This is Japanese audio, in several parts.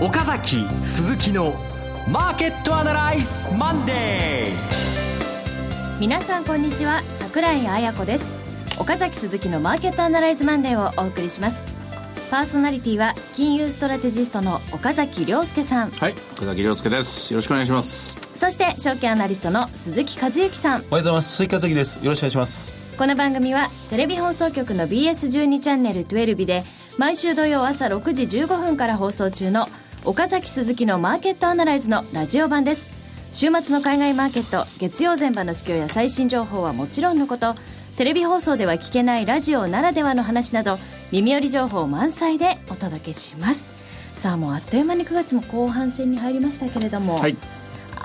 岡崎鈴木のマーケットアナライズマンデー皆さんこんにちは桜井彩子です。岡崎鈴木のマーケットアナライズマンデーをお送りします。パーソナリティは金融ストラテジストの岡崎良介さん。はい岡崎良介です。よろしくお願いします。そして証券アナリストの鈴木一之さん。おはようございます。鈴木一之です。よろしくお願いします。この番組はテレビ放送局の BS12 チャンネル12で毎週土曜朝6時15分から放送中の岡崎鈴木のマーケットアナライズのラジオ版です。週末の海外マーケット月曜前場の市況や最新情報はもちろんのこと。テレビ放送では聞けないラジオならではの話など耳寄り情報満載でお届けします。さあもうあっという間に9月も後半戦に入りましたけれども、はい、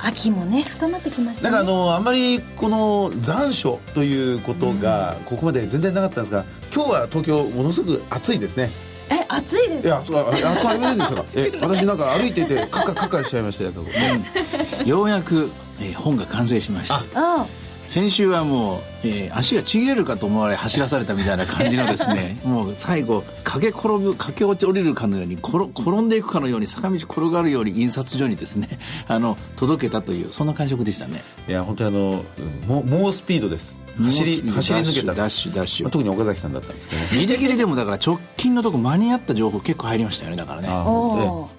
秋もね深まってきました、ね、なんかあのあんまりこの残暑ということがここまで全然なかったんですが、今日は東京ものすごく暑いですねえ暑いですいやあそこありませんでしたかえ私なんか歩いていてカカカカしちゃいましたよ、うん、ようやく、えー、本が完成しましたああ。先週はもう、えー、足がちぎれるかと思われ走らされたみたいな感じのですねもう最後駆け転ぶ駆け落ち降りるかのように転転んでいくかのように坂道転がるように印刷所にですね あの届けたというそんな感触でしたね。いや本当にあの猛猛スピードです。走り走り抜けた。ダッシュダッシュ、まあ、特に岡崎さんだったんですけどね。ギリギリでもだから直近のとこ間に合った情報結構入りましたよねだからね。あ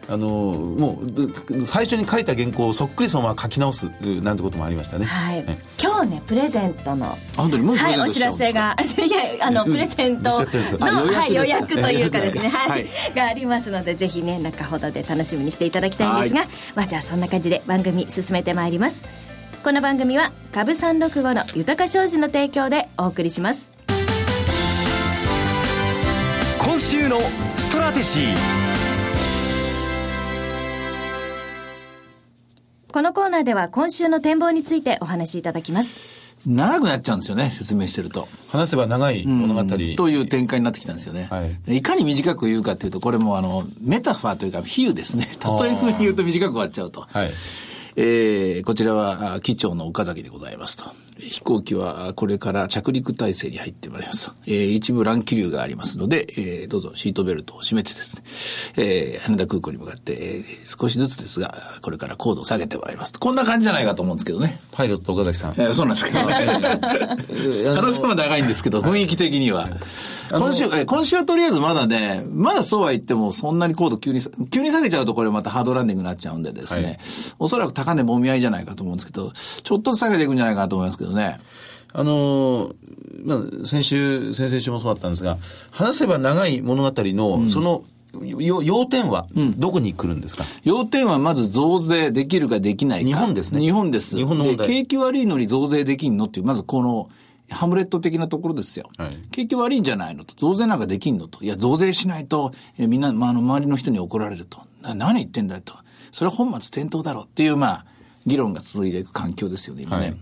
あのもう最初に書いた原稿をそっくりそのまま書き直すなんてこともありましたね。はい、今日ねプレゼントの本当にもうはいお知らせが いやあのプレゼントの、はい、予約というかですね。はい、がありますのでぜひね中ほどで楽しみにしていただきたいんですがまあじゃあそんな感じで番組進めてまいります。この番組は株365の豊か商事の提供でお送りします。今週のストラテジー。このコーナーでは今週の展望についてお話しいただきます長くなっちゃうんですよね、説明してると。話せば長い物語。という展開になってきたんですよね。はい、いかに短く言うかというと、これもあの、メタファーというか、比喩ですね。例え風に言うと短く終わっちゃうと。はいえー、こちらは、機長の岡崎でございますと。飛行機はこれから着陸体制に入ってまいります。えー、一部乱気流がありますので、えー、どうぞシートベルトを締めてですね、えー、羽田空港に向かって、えー、少しずつですが、これから高度を下げてまいります。こんな感じじゃないかと思うんですけどね。パイロット岡崎さん。えー、そうなんですけど、話は長いんですけど、雰囲気的には。今週、え今週はとりあえずまだね、まだそうは言ってもそんなに高度急に、急に下げちゃうとこれまたハードランディングになっちゃうんでですね、はい、おそらく高値もみ合いじゃないかと思うんですけど、ちょっとずつ下げていくんじゃないかなと思いますけどね。あのまあ、先週、先々週もそうだったんですが、話せば長い物語の、その、要点は、どこに来るんですか、うん、要点はまず増税できるかできないか。日本ですね。日本です。日本の問題。景気悪いのに増税できんのっていう、まずこの、ハムレット的なところですよ。はい、景気悪いんじゃないのと。増税なんかできんのと。いや、増税しないと、えみんな、まあ、の、周りの人に怒られると。な何言ってんだよと。それは本末転倒だろうっていう、まあ、議論が続いていく環境ですよね、今ね。はい、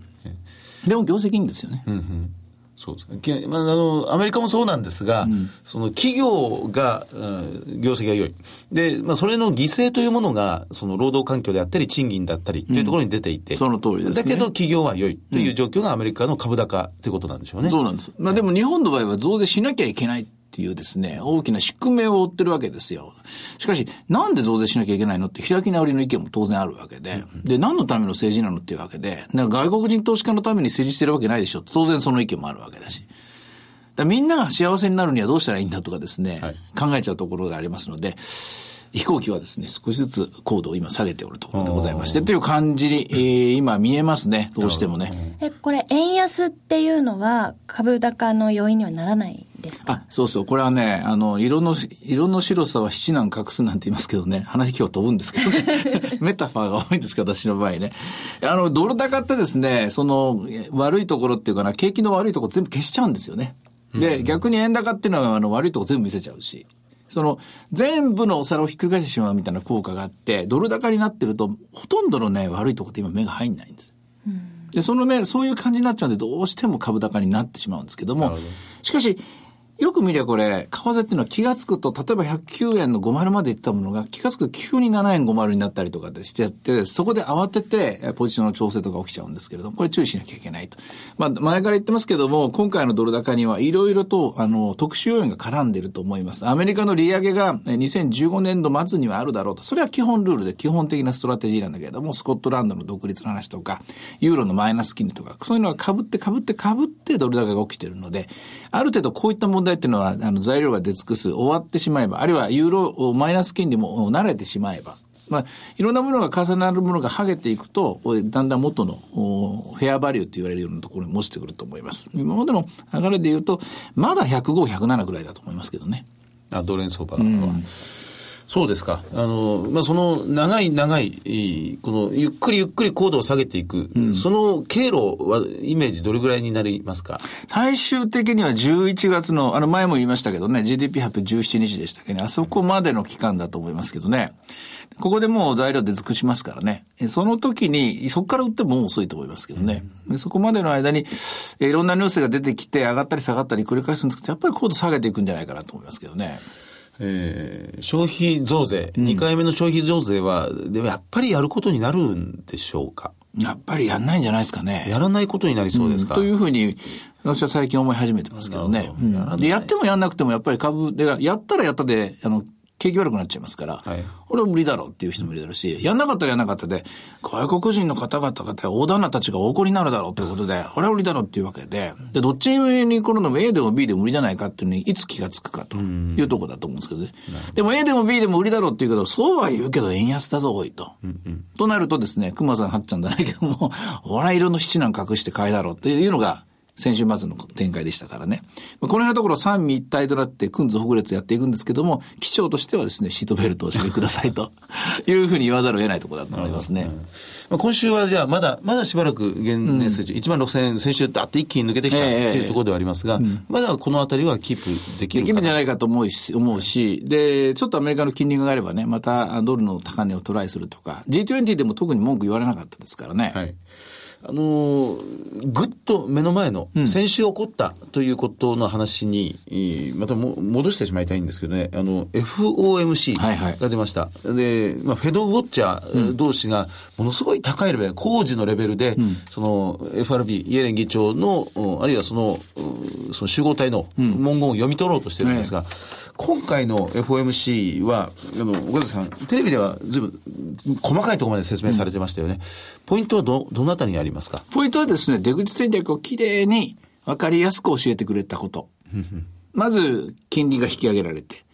でも業績いいんですよね。うんうんそうですまあ、あの、アメリカもそうなんですが、うん、その企業が、うん、業績が良い。で、まあ、それの犠牲というものが、その労働環境であったり、賃金だったりというところに出ていて、うん、その通りです、ね、だけど企業は良いという状況がアメリカの株高ということなんでしょうね。そうなんです。まあ、でも日本の場合は増税しなきゃいけないっていうですね、大きな宿命を負ってるわけですよ。しかし、なんで増税しなきゃいけないのって開き直りの意見も当然あるわけで、で、何のための政治なのっていうわけで、外国人投資家のために政治してるわけないでしょ。当然その意見もあるわけだし。だみんなが幸せになるにはどうしたらいいんだとかですね、はい、考えちゃうところがありますので、飛行機はですね、少しずつ高度を今下げておるところでございまして、という感じに、えー、今見えますね、どうしてもね。え、これ、円安っていうのは株高の要因にはならない？ですか？あ、そうそう。これはね、あの、色の、色の白さは七難隠すなんて言いますけどね、話今日飛ぶんですけどね。メタファーが多いんですけど、私の場合ね。あの、ドル高ってですね、その、悪いところっていうかな、景気の悪いところ全部消しちゃうんですよね。で、逆に円高っていうのはあの悪いとこ全部見せちゃうし。その、全部のお皿をひっくり返してしまうみたいな効果があって、ドル高になってると、ほとんどのね、悪いとこって今目が入んないんです。で、その目、そういう感じになっちゃうんで、どうしても株高になってしまうんですけども、しかし、よく見りゃこれ、為替っていうのは気がつくと、例えば109円の50までいったものが気がつくと急に7円50になったりとかでしてやって、そこで慌ててポジションの調整とか起きちゃうんですけれども、これ注意しなきゃいけないと。まあ、前から言ってますけども、今回のドル高にはいろいろと、あの、特殊要因が絡んでいると思います。アメリカの利上げが2015年度末にはあるだろうと。それは基本ルールで基本的なストラテジーなんだけれども、スコットランドの独立の話とか、ユーロのマイナス金利とか、そういうのが被って被って被ってドル高が起きてるので、ある程度こういった問題っていうのは、あの、材料が出尽くす、終わってしまえば、あるいはユーロマイナス金利も慣れてしまえば、まあ、いろんなものが重なるものが剥げていくと、だんだん元のフェアバリューと言われるようなところに落ちてくると思います。今までの流れで言うと、まだ105、107ぐらいだと思いますけどね。あ、ドル円相場は。うんそうですか。あの、まあ、その長い長い、このゆっくりゆっくり高度を下げていく、うん、その経路はイメージどれぐらいになりますか？最終的には11月の、あの前も言いましたけどね、GDP 発表17日でしたっけね、あそこまでの期間だと思いますけどね。ここでもう材料で尽くしますからね。その時に、そこから売っても遅いと思いますけどね。うん、そこまでの間に、いろんなニュースが出てきて、上がったり下がったり繰り返すんですけど、やっぱり高度下げていくんじゃないかなと思いますけどね。えー、消費増税、うん、2回目の消費増税は、でもやっぱりやることになるんでしょうか？やっぱりやんないんじゃないですかね。やらないことになりそうですか、うん、というふうに、私は最近思い始めてますけどね。うん、でやってもやんなくてもやっぱり株で、やったらやったで、あの、景気悪くなっちゃいますから、はい、俺は無理だろうっていう人もいるだろうし、やんなかったらやんなかったで、外国人の方々が大旦那たちがお怒りになるだろうということで、俺は無理だろうっていうわけで、で、どっちに来るのも A でも B でも無理じゃないかっていうのに、いつ気がつくかというところだと思うんですけどね。でも A でも B でも無理だろうっていうけど、そうは言うけど円安だぞ、多いと。うんうん、となるとですね、熊さん、はっちゃんじゃないけども、俺は色の七難隠して買いだろうっていうのが、先週末の展開でしたからね。この辺のところ三位一体となって訓図北列やっていくんですけども、機長としてはですね、シートベルトをしてくださいと いうふうに言わざるを得ないところだと思いますね。まあ、今週はじゃあまだ、まだしばらく現年数値、うん、1万6000円先週だって一気に抜けてきたというところではありますが、まだこのあたりはキープできるできるんじゃないかと思うし、思うし、で、ちょっとアメリカの金利が上がればね、またドルの高値をトライするとか、G20 でも特に文句言われなかったですからね。はいあのぐっと目の前の、先週起こったということの話に、またも戻してしまいたいんですけどね、あの、FOMC が出ました。はいはい、で、まあ、フェドウォッチャー同士が、ものすごい高いレベル、工事のレベルで、うん、その、FRB、イエレン議長の、あるいはその、その集合体の文言を読み取ろうとしてるんですが、うん今回の FOMC は、あの、岡田さん、テレビではずいぶん細かいところまで説明されてましたよね。うん、ポイントはど、どのあたりにありますか？ポイントはですね、出口戦略をきれいに分かりやすく教えてくれたこと。まず、金利が引き上げられて。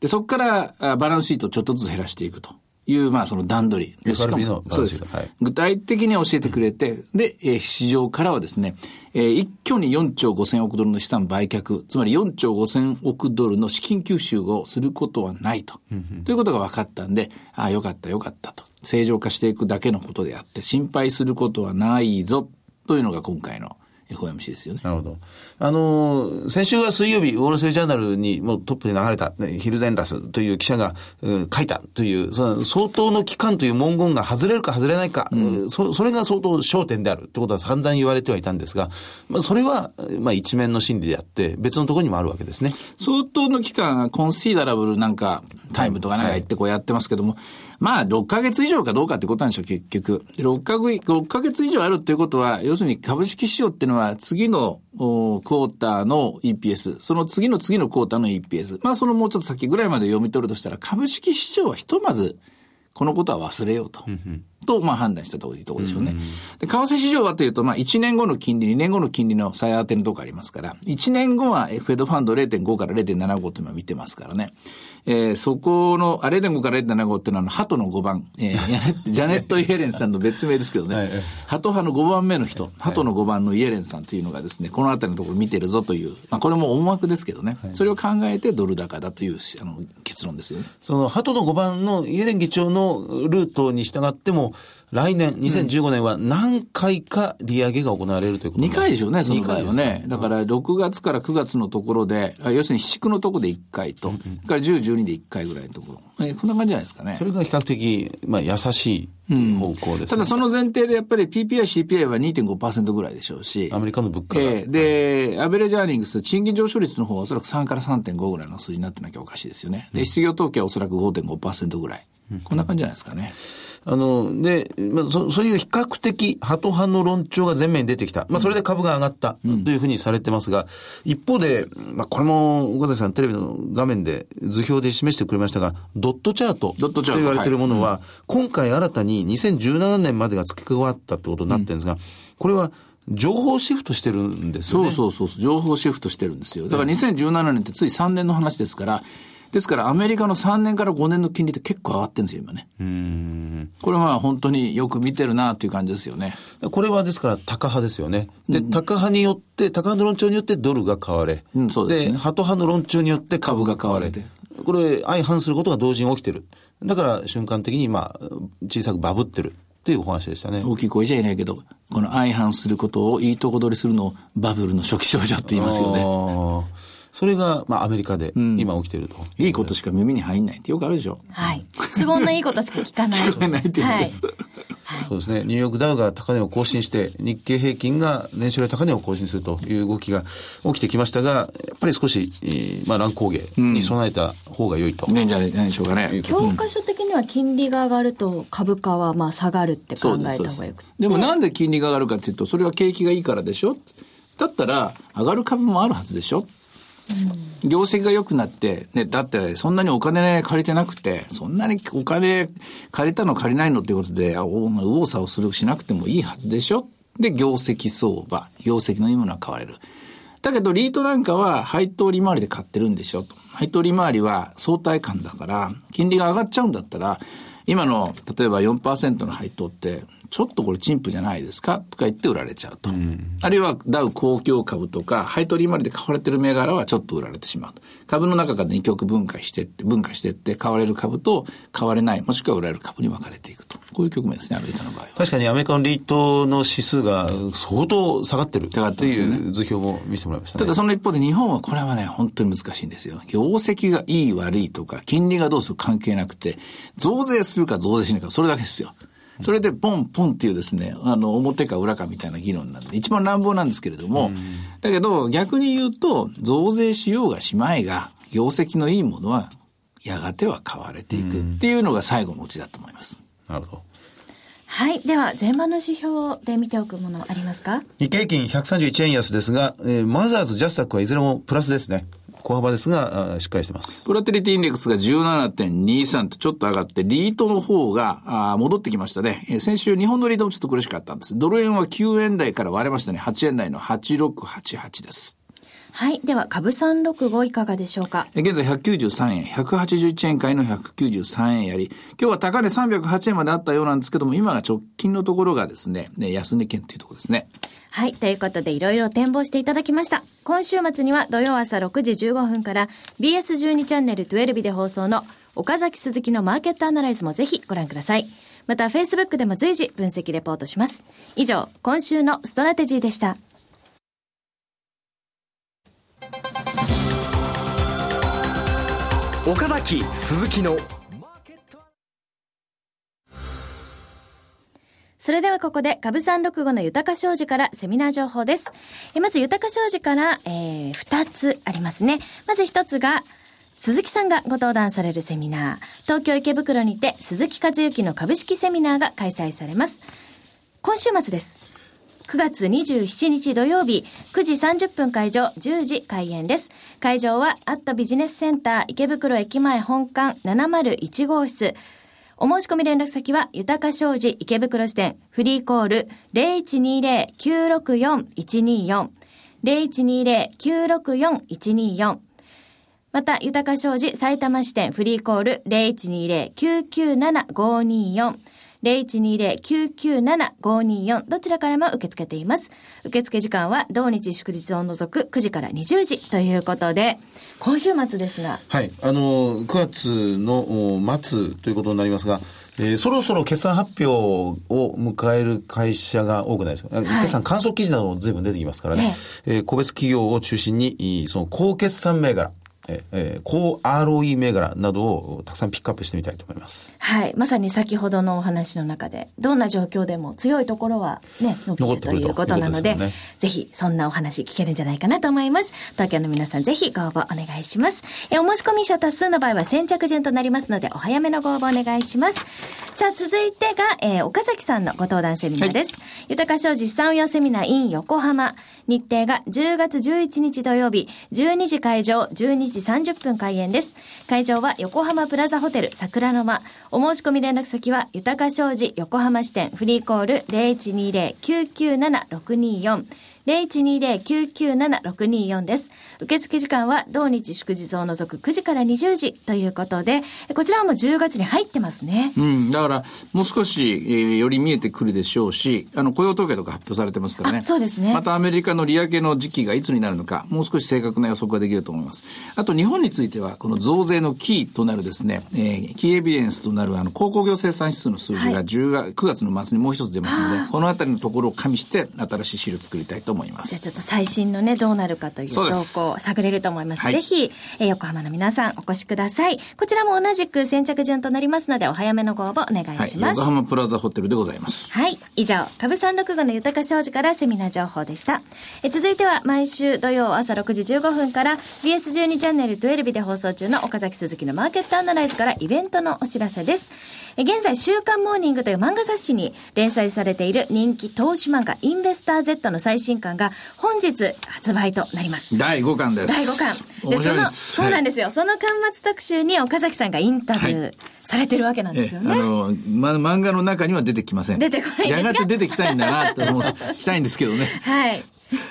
で、そこからバランスシートをちょっとずつ減らしていくと。いう、まあ、その段取り。しかも、そうです、はい。具体的に教えてくれて、で、えー、市場からはですね、えー、一挙に4兆5千億ドルの資産売却、つまり4兆5千億ドルの資金吸収をすることはないと。ということが分かったんで、ああ、よかったよかったと。正常化していくだけのことであって、心配することはないぞ、というのが今回の FOMC ですよね。なるほど。あの、先週は水曜日、ウォール・ストリート・ジャーナルにもうトップで流れた、ね、ヒルゼンラスという記者が、書いたという、その相当の期間という文言が外れるか外れないか、うん、そそれが相当焦点であるってことは散々言われてはいたんですが、まあ、それは、まあ、一面の心理であって、別のところにもあるわけですね。相当の期間、コンシーダラブルなんか、タイムとかなんか言ってこうやってますけども、はいまあ、6ヶ月以上かどうかってことなんでしょう、結局。6ヶ月、6ヶ月以上あるっていうことは、要するに株式市場っていうのは、次のクォーターの EPS、その次の次のクォーターの EPS、まあ、そのもうちょっと先ぐらいまで読み取るとしたら、株式市場はひとまず、このことは忘れようと。と、まあ判断したところいいところでしょうね。で、為替市場はというと、まあ1年後の金利、2年後の金利の再当てのとこありますから、1年後はフェドファンド0.5から0.75というのは見てますからね。えー、そこの、あれでもから0.75っていうのは、あの、鳩の5番、えー、ジャネット・イエレンさんの別名ですけどね、はい、鳩派の5番目の人、鳩の5番のイエレンさんというのがですね、このあたりのところ見てるぞという、まあ、これも思惑ですけどね、はい、それを考えてドル高だというあの結論ですよね。その鳩の5番のイエレン議長のルートに従っても、も、来年、2015年は何回か利上げが行われるということ2回でしょうね、その場合はね。だから6月から9月のところで、あ要するに四区のところで1回と、それから10、12で1回ぐらいのところ。えこんな感じじゃないですかねそ。れが比較的、まあ、優しい方向です、ねただその前提でやっぱり PPI、CPI は2.5%ぐらいでしょうし。アメリカの物価が。ええで、アベレージアーニングス、賃金上昇率の方はおそらく3から3.5ぐらいの数字になってなきゃおかしいですよね。で、失業統計はおそらく5.5%ぐらい。こんな感じじゃないですかね。あの、で、まあ、そそういう比較的、ハト派の論調が前面に出てきた。まあ、それで株が上がったというふうにされてますが、一方で、まあ、これも、岡崎さん、テレビの画面で図表で示してくれましたが、ドットチャートドットチャートと言われているものは、今回新たに2017年までが付け加わったってことになってるんですが、これは、情報シフトしてるんですよね。そうそうそう、情報シフトしてるんですよ。だから2017年ってつい3年の話ですから、ですからアメリカの3年から5年の金利って結構上がってるんですよ、今ね。これはまあ本当によく見てるなっていう感じですよね。これはですから、タカ派ですよね。で、タカ派によって、タカ派の論調によってドルが買われ。うんそうですねハト派の論調によって株が買われ。株これ、相反することが同時に起きてる。だから、瞬間的に、まあ、小さくバブってるっていうお話でしたね。大きい声じゃいないけど、この相反することをいいとこ取りするのをバブルの初期症状って言いますよね。ね。それが、まあ、アメリカで今起きてると。いいことしか耳に入んないってよくあるでしょ。はい。都合のいいことしか聞かない。聞かないっていうやつです。そうですね。ニューヨークダウが高値を更新して、日経平均が年初来高値を更新するという動きが起きてきましたが、やっぱり少し、えーまあ、乱高下に備えた方が良いと。ねんじゃないでしょうかね。教科書的には金利が上がると株価はまあ下がるって考えた方がよくて。でもなんで金利が上がるかっていうと、それは景気がいいからでしょだったら、上がる株もあるはずでしょ業績が良くなって、ね、だってそんなにお金借りてなくて、そんなにお金借りたの借りないのっていうことで、あお右往左往するしなくてもいいはずでしょ？で、業績相場、業績のいいものは買われる。だけど、リートなんかは配当利回りで買ってるんでしょ？と。配当利回りは相対感だから、金利が上がっちゃうんだったら、今の、例えば4%の配当って、ちょっとこれ陳腐じゃないですかとか言って売られちゃうと。あるいはダウ公共株とか、配当利回りで買われてる銘柄はちょっと売られてしまうと。株の中から二極分解してって、分解してって、買われる株と買われない、もしくは売られる株に分かれていくと。こういう局面ですね、アメリカの場合は。確かにアメリカのリートの指数が相当下がってるって下がってますよねいう図表も見せてもらいましたね。ただその一方で日本はこれはね、本当に難しいんですよ。業績がいい悪いとか、金利がどうする関係なくて、増税するか増税しないか、それだけですよ。それでポンポンっていうですね、あの、表か裏かみたいな議論なんで、一番乱暴なんですけれども、だけど逆に言うと、増税しようがしまいが、業績のいいものは、やがては買われていくっていうのが最後のうちだと思います。なるほど。はい。では、前場の指標で見ておくものありますか？日経平均131円安ですが、えーマザーズ、ジャスタックはいずれもプラスですね。小幅ですが、しっかりしてます。ボラテリティインデックスが17.23とちょっと上がって、リートの方が戻ってきましたね。先週日本のリートもちょっと苦しかったんです。ドル円は9円台から割れましたね。8円台の8688です。はい。では、株365いかがでしょうか？えー現在193円、181円買いの193円やり、今日は高値308円まであったようなんですけども、今が直近のところがですね、ね安値圏っていうところですね。はい。ということで、いろいろ展望していただきました。今週末には土曜朝6時15分から BS12 チャンネル12で放送の岡崎鈴木のマーケットアナライズもぜひご覧ください。また、Facebook でも随時分析レポートします。以上、今週のストラテジーでした。岡崎鈴木のそれではここで株365の豊か商事からセミナー情報です。えまず豊か商事から、えー、2つありますね。まず1つが、鈴木さんがご登壇されるセミナー。東京池袋にて鈴木和之の株式セミナーが開催されます。今週末です。9月27日土曜日、9時30分会場、10時開演です。会場は、アットビジネスセンター池袋駅前本館701号室。お申し込み連絡先は、豊か商事池袋支店、フリーコール0120-964-124、0120-964-124、また、豊か商事埼玉支店フリーコール0120-997-524、0120-997-524どちらからも受け付けています。受付時間は同日祝日を除く9時から20時ということで、今週末ですが、はい。あの、9月のお末ということになりますが、えーそろそろ決算発表を迎える会社が多くないです。か、決算観測記事なども随分出てきますからね、えー個別企業を中心に、いいその高決算銘柄、えーえー高 ROE 銘柄などをたくさんピックアップしてみたいと思います。はい。まさに先ほどのお話の中で、どんな状況でも強いところはね、伸びるということなので、でねぜひそんなお話聞けるんじゃないかなと思います。東京の皆さんぜひご応募お願いします。え、お申し込み者多数の場合は先着順となりますので、お早めのご応募お願いします。さあ、続いてが、えー岡崎さんのご登壇セミナーです。豊か商事資産運用セミナー in 横浜。日程が10月11日土曜日、12時会場、12時30分開演です。会場は横浜プラザホテル桜の間。お申し込み連絡先は、豊か商事横浜支店フリーコール0120-997-624。0120-997-624です。受付時間は同日祝日を除く9時から20時ということで、こちらはもう10月に入ってますね。うん、だから、もう少し、えーより見えてくるでしょうし、あの、雇用統計とか発表されてますからね。あそうですねまたアメリカの利上げの時期がいつになるのか、もう少し正確な予測ができると思います。あと、日本については、この増税のキーとなるですね、えーキーエビデンスとなる、あの、鉱工業生産指数の数字はいが10月、9月の末にもう一つ出ますので、このあたりのところを加味して、新しい資料を作りたいと思います。じゃあちょっと最新のね、どうなるかという動向を探れると思います。はいぜひ、えー横浜の皆さんお越しください。こちらも同じく先着順となりますので、お早めのご応募お願いはい。します。横浜プラザホテルでございます。はい。以上、株三六五の豊か商事からセミナー情報でした。え続いては、毎週土曜朝6時15分から BS12 チャンネル12で放送中の岡崎鈴木のマーケットアナライズからイベントのお知らせです。え現在、週刊モーニングという漫画雑誌に連載されている人気投資漫画インベスター Z の最新刊が本日発売となります。第5巻です。第5巻。でその、す。そうなんでですよ。その巻末特集に岡崎さんがインタビューされてるわけなんですよね。えあの、ま、漫画の中には出てきません。出てこないやがて出てきたいんだなって思う、きたいんですけどね。はい。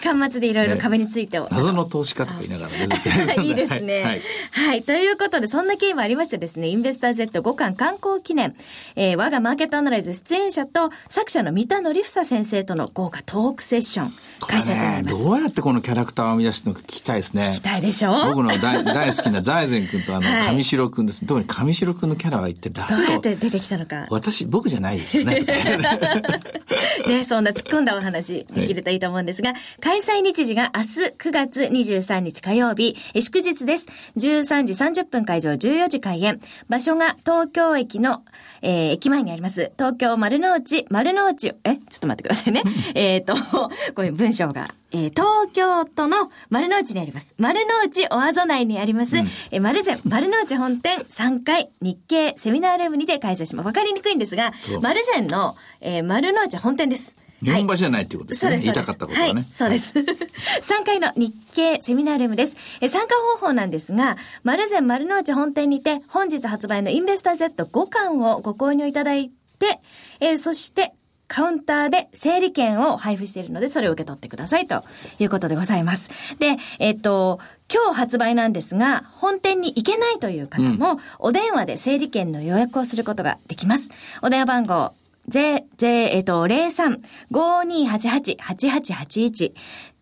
巻末でいろいろ株についてを。謎の投資家とか言いながら出てきていいですね。ははいい、ということで、そんな経緯もありましてですね、インベスター Z5 巻観光記念、えー我がマーケットアナライズ出演者と作者の三田則房先生との豪華トークセッション、開催となります。どうやってこのキャラクターを生み出したのか聞きたいですね。聞きたいでしょ？僕の大 大好きな財前君とあの、はい上白君です。特に上白君のキャラは一体どうやって出てきたのか。私、僕じゃないですよね。ね、そんな突っ込んだお話できるといいと思うんですが、開催日時が明日9月23日火曜日、え祝日です。13時30分会場、14時開演。場所が東京駅の、えー駅前にあります。東京丸の内、丸の内、え？ちょっと待ってくださいね。えっと、こういう文章が。えー東京都の丸の内にあります。丸の内おあぞ内にあります、えー丸善丸の内本店3階日経セミナールームにて開催します。わかりにくいんですが丸善の、えー丸の内本店です。日本橋じゃないっていうことですね。そうです。言いたかったことはね。はい、そうです。3階の日経セミナールームです。え参加方法なんですが、丸善丸の内本店にて、本日発売のインベスター Z5 巻をご購入いただいて、えーそして、カウンターで整理券を配布しているので、それを受け取ってくださいということでございます。で、えっと、今日発売なんですが、本店に行けないという方も、お電話で整理券の予約をすることができます。お電話番号、ぜ、ぜ、えっと、03-5288-8881。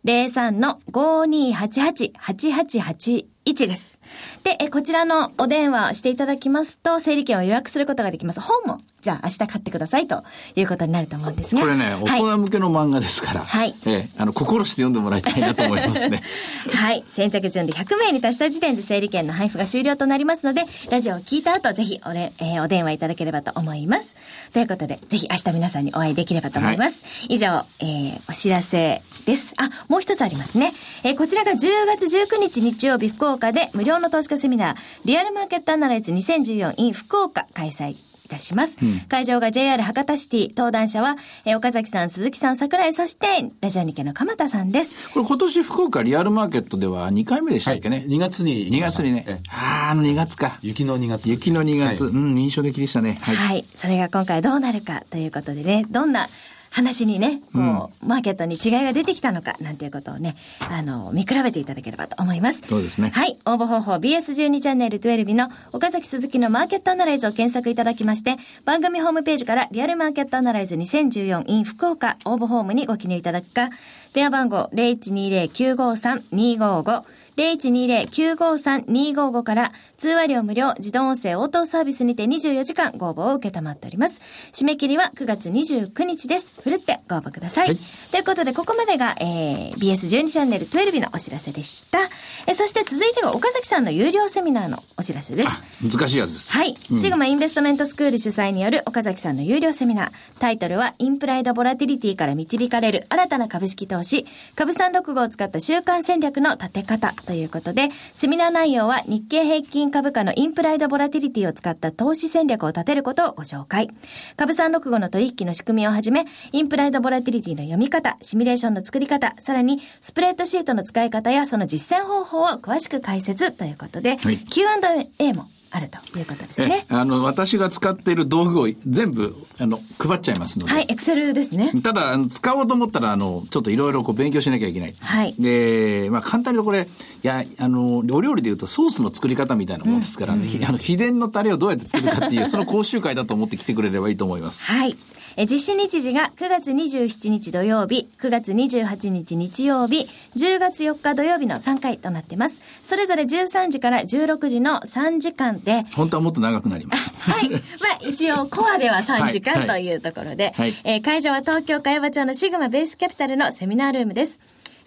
03の5288-8881です。で、え、こちらのお電話していただきますと、整理券を予約することができます。本も、じゃあ明日買ってくださいということになると思うんですが。これね、大はい人向けの漫画ですから、はいええあの、心して読んでもらいたいなと思いますね。はい。先着順で100名に達した時点で整理券の配布が終了となりますので、ラジオを聞いた後、ぜひおれ、えーお電話いただければと思います。ということで、ぜひ明日皆さんにお会いできればと思います。以上、えーお知らせです。あ、もう一つありますね。えーこちらが10月19日日曜日福岡で無料の投資家セミナー、リアルマーケットアナライズ2014 in 福岡開催。いたします。会場が JR 博多シティ、登壇者は、えー岡崎さん、鈴木さん、桜井、そして、ラジオ日経の鎌田さんです。これ今年福岡リアルマーケットでは2回目でしたっけね？2月に。2月にねええ。ああ、あの2月か。雪の2月。雪の2月、はいうん、印象的でしたね。は。はいい。それが今回どうなるかということでね、どんな話にね、もう、マーケットに違いが出てきたのか、なんていうことをね、あの、見比べていただければと思います。そうですねはい。応募方法、BS12 チャンネル12の岡崎鈴木のマーケットアナライズを検索いただきまして、番組ホームページからリアルマーケットアナライズ2014 in 福岡応募フォームにご記入いただくか、電話番号0120-953-255 0120-953-255から通話料無料自動音声応答サービスにて24時間ご応募を受けたまっております。締め切りは9月29日です。ふるってご応募ください。はいということで、ここまでが、えー、BS12 チャンネル12のお知らせでした。えそして続いては岡崎さんの有料セミナーのお知らせです。難しいやつです。はい、シグマインベストメントスクール主催による岡崎さんの有料セミナー。タイトルは、インプライドボラティリティから導かれる新たな株式投資、株三六五を使った週間戦略の立て方ということで、セミナー内容は日経平均株価のインプライドボラティリティを使った投資戦略を立てることをご紹介。株三六五の取引の仕組みをはじめ、インプライドボラティリティの読み方、シミュレーションの作り方、さらにスプレッドシートの使い方やその実践方法を詳しく解説ということで、はい Q&A もあるということですねえ。あの、私が使っている道具を全部、あの、配っちゃいますので。はい、エクセルですね。ただ、あの使おうと思ったら、あの、ちょっといろいろこう勉強しなきゃいけない。はいで、まあ、簡単にこれ、いや、あの、お料理で言うとソースの作り方みたいなもんですからね、ひあの、秘伝のタレをどうやって作るかっていう、その講習会だと思って来てくれればいいと思います。はい。え実施日時が9月27日土曜日、9月28日日曜日、10月4日土曜日の3回となってます。それぞれ13時から16時の3時間で、本当はもっと長くなります。はい。まあ、一応、コアでは3時間はいというところで、はいえー会場は東京茅場町のシグマベースキャピタルのセミナールームです。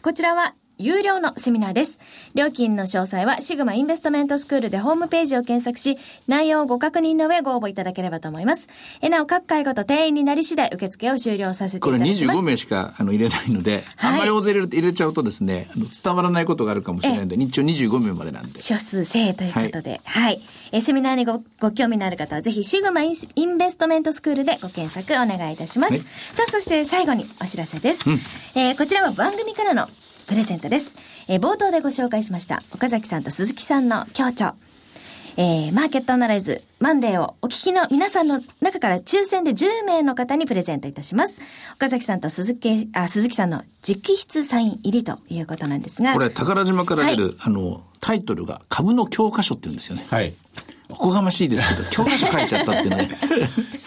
こちらは、有料のセミナーです。料金の詳細はシグマインベストメントスクールでホームページを検索し、内容をご確認の上ご応募いただければと思います。えなお、各会ごと定員になり次第受付を終了させていたこれだきます。25名しかあの入れないので、はいあんまり大勢入れ入れちゃうとですね、あの伝わらないことがあるかもしれないので、一応25名までなんで。少数精鋭ということで、はい。えーセミナーにごご興味のある方は、ぜひ、シグマインインベストメントスクールでご検索お願いいたします。はいさあ、そして最後にお知らせです。えーこちらは番組からのプレゼントです。えー冒頭でご紹介しました、岡崎さんと鈴木さんの協調。えーマーケットアナライズマンデーをお聞きの皆さんの中から抽選で10名の方にプレゼントいたします。岡崎さんと鈴木、あ、鈴木さんの直筆サイン入りということなんですが。これ、宝島から出る、はいあの、タイトルが株の教科書って言うんですよね。はい。おこがましいですけど、教科書書いちゃったっていうね。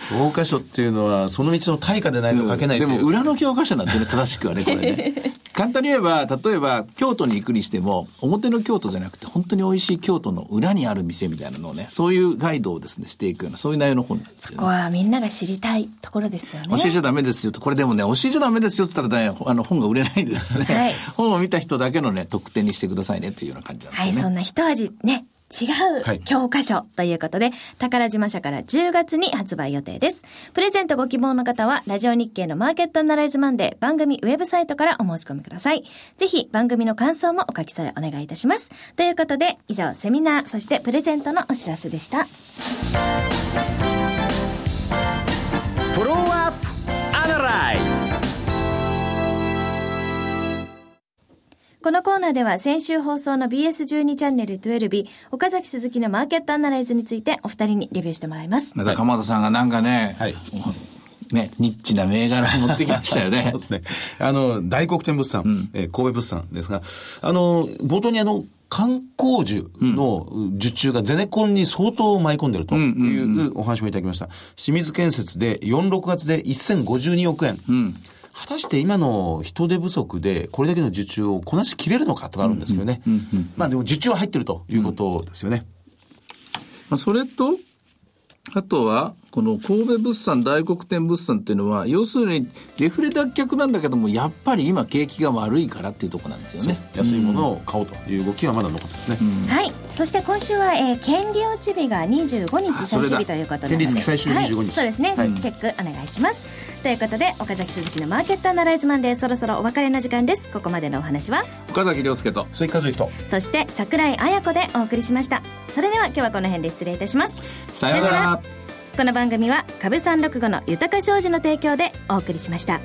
教科書っていうのは、その道の対価でないと書けないう。でも裏の教科書なんてね、正しくはね、これね。簡単に言えば、例えば、京都に行くにしても、表の京都じゃなくて、本当に美味しい京都の裏にある店みたいなのをね、そういうガイドをですね、していくような、そういう内容の本なんですよね。ここはみんなが知りたいところですよね。教えちゃダメですよと。これでもね、教えちゃダメですよって言ったらね、あの本が売れないんでですね、はい本を見た人だけのね、特典にしてくださいねっていうような感じなんですはい。そんな一味ね、違はいう教科書ということで、宝島社から10月に発売予定です。プレゼントご希望の方は、ラジオ日経のマーケットアナライズマンデー番組ウェブサイトからお申し込みください。ぜひ番組の感想もお書き添えお願いいたします。ということで、以上、セミナー、そしてプレゼントのお知らせでした。このコーナーでは先週放送の BS12 チャンネル12日、岡崎鈴木のマーケットアナライズについてお二人にレビューしてもらいます。また鎌田さんがなんかね、はいね、ニッチな銘柄を持ってきましたよね そう。ですね。あの、大黒天物産、えー神戸物産ですが、あの、冒頭にあの、観光樹の受注がゼネコンに相当舞い込んでるというお話もいただきました。清水建設で4、6月で1052億円。果たして今の人手不足でこれだけの受注をこなしきれるのかとかあるんですけどね。まあでも受注は入ってるということですよね。まあ、それと、あとは、この神戸物産、大黒天物産っていうのは、要するに、デフレ脱却なんだけども、やっぱり今景気が悪いからっていうところなんですよね。安いものを買おうという動きがまだ残ってますね。はい。そして今週は、えー、権利落ち日が25日最終日ということで。権利付き最終日はい25日そうですね、はいチェックお願いします。ということで、岡崎鈴木のマーケットアナライズマンデー、そろそろお別れの時間です。ここまでのお話は、岡崎亮介と。鈴木和之と。そして桜井彩子でお送りしました。それでは今日はこの辺で失礼いたします。さようなら。この番組は株三六五の豊か商事の提供でお送りしました。